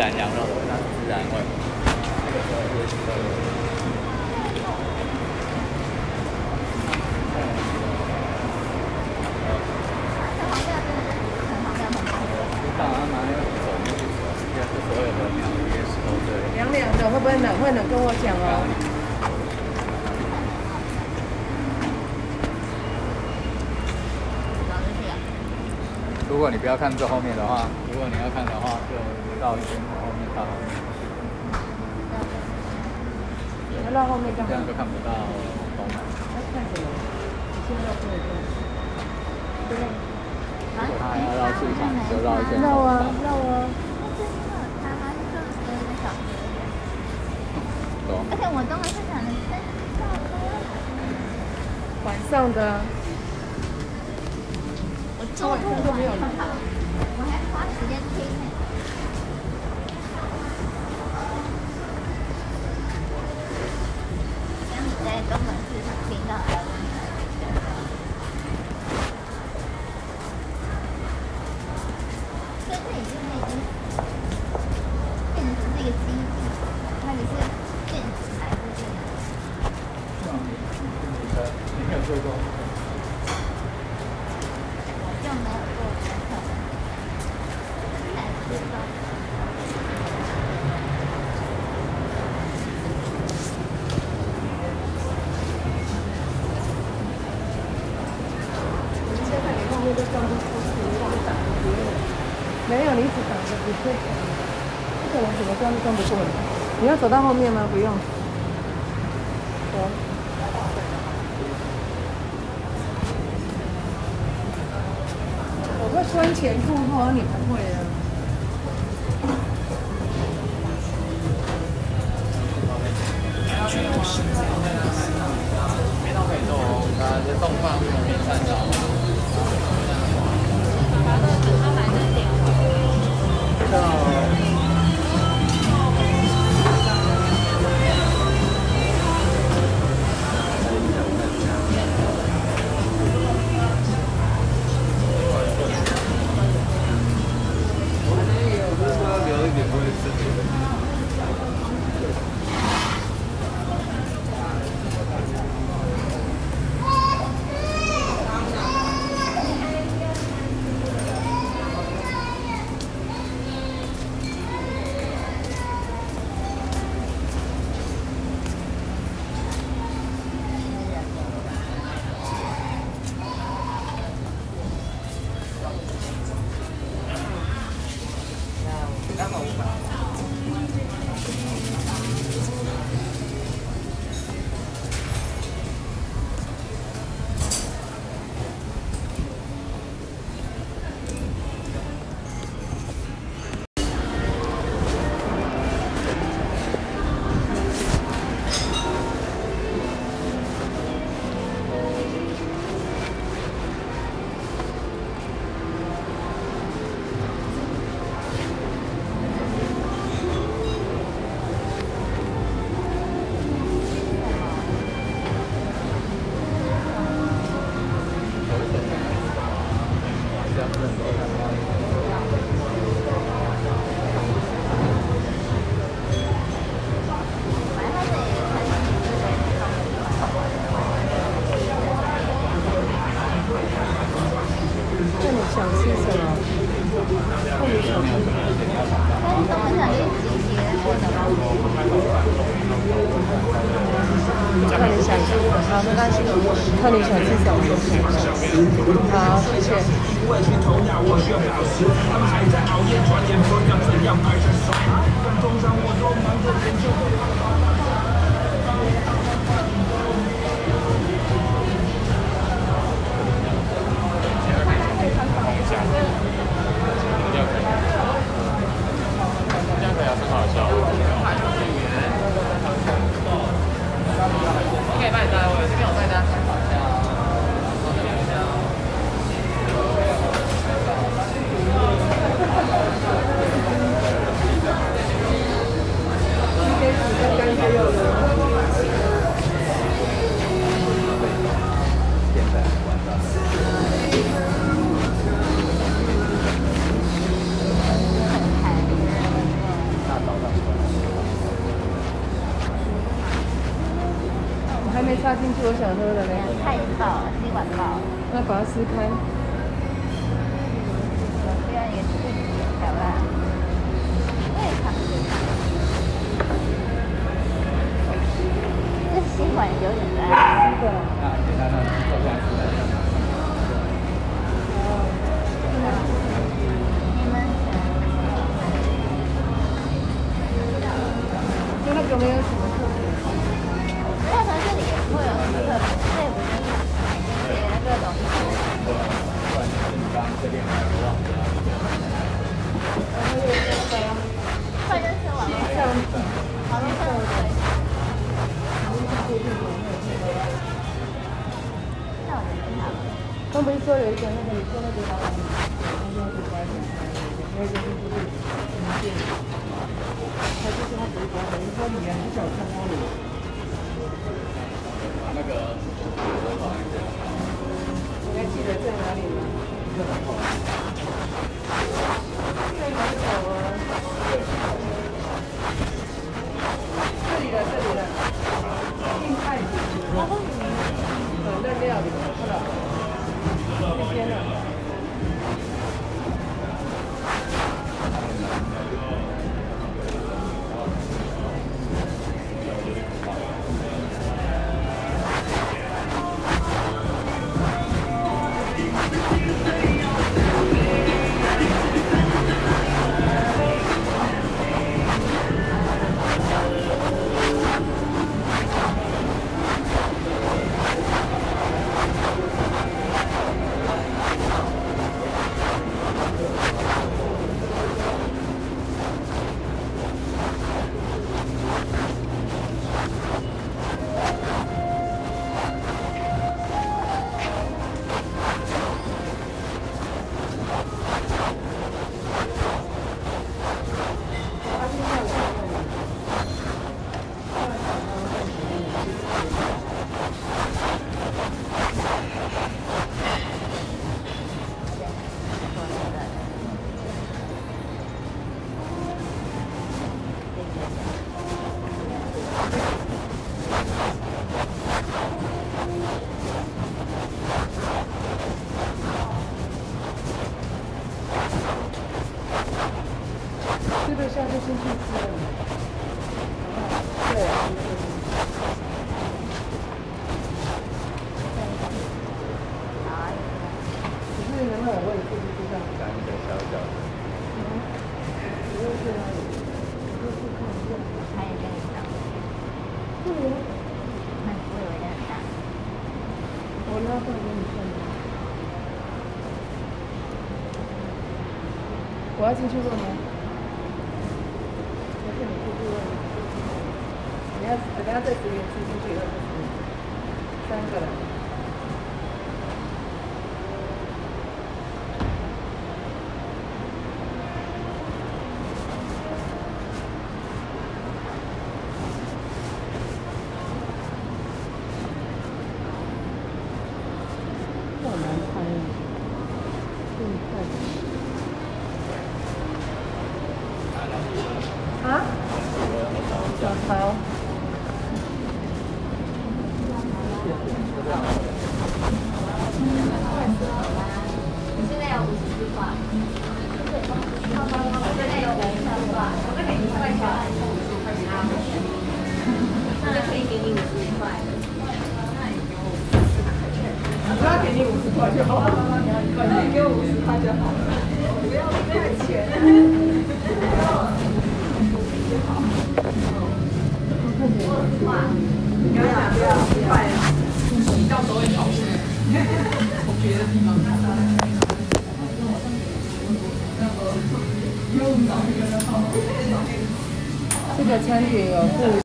然羊肉的味道，自然味。当然拿那个手去手，应该是所有的鸟也是都对。凉凉的，会不会冷？会冷跟我讲哦。如果你不要看最后面的话，如果你要看的话，就绕一圈后面到后面，绕后面这样？就看不到东南。要看什么？现在不能动。如果他要绕市场，就绕一圈。绕啊绕啊！而且我东门市场的晚上的啊，我周末晚上跑，我还花时间听呢。当你在东门市场听到的，所以这已经已经变成是一个基地，它只是建起来的这样。你没有做过？我就没有做功课，才知道。现在你后面都装不出去，你都挡着别人。没有，你只挡着不会。不可能怎么转都转不过来。你要走到后面吗？不用。走。我会穿前裤后，你不会啊。没 Wow. 想吃什么？看你想吃什么？但是东门市场就是集结过的嘛。看你想吃什么？好，没关系。看你想吃什么？好，谢谢。这还没插进去，我想喝的呢。太爆了，吸管爆了。那把它撕开。这样也是漂亮。我也看不见。这吸管有点大。是的。那简单刚不是说有一个那个你说那个老板，那个是关系，那个就是就是店，他就是他不是关系，说你啊，你想看他的。把那个你还记得在哪里吗？Thank you. 我。要进去问吗？还是你出去问？你要等下再十元吃进去，二十三个了。好难拍啊！这么快。啊？小潮。现在有五十块。现在有五十块，我再给你一块钱，那就可以给你五十块。我要给你五十块就好了，反正你给我五十块就好了，不要不要钱。你刚才不要，你到时候会考试。从别的地方看到。这个餐点有。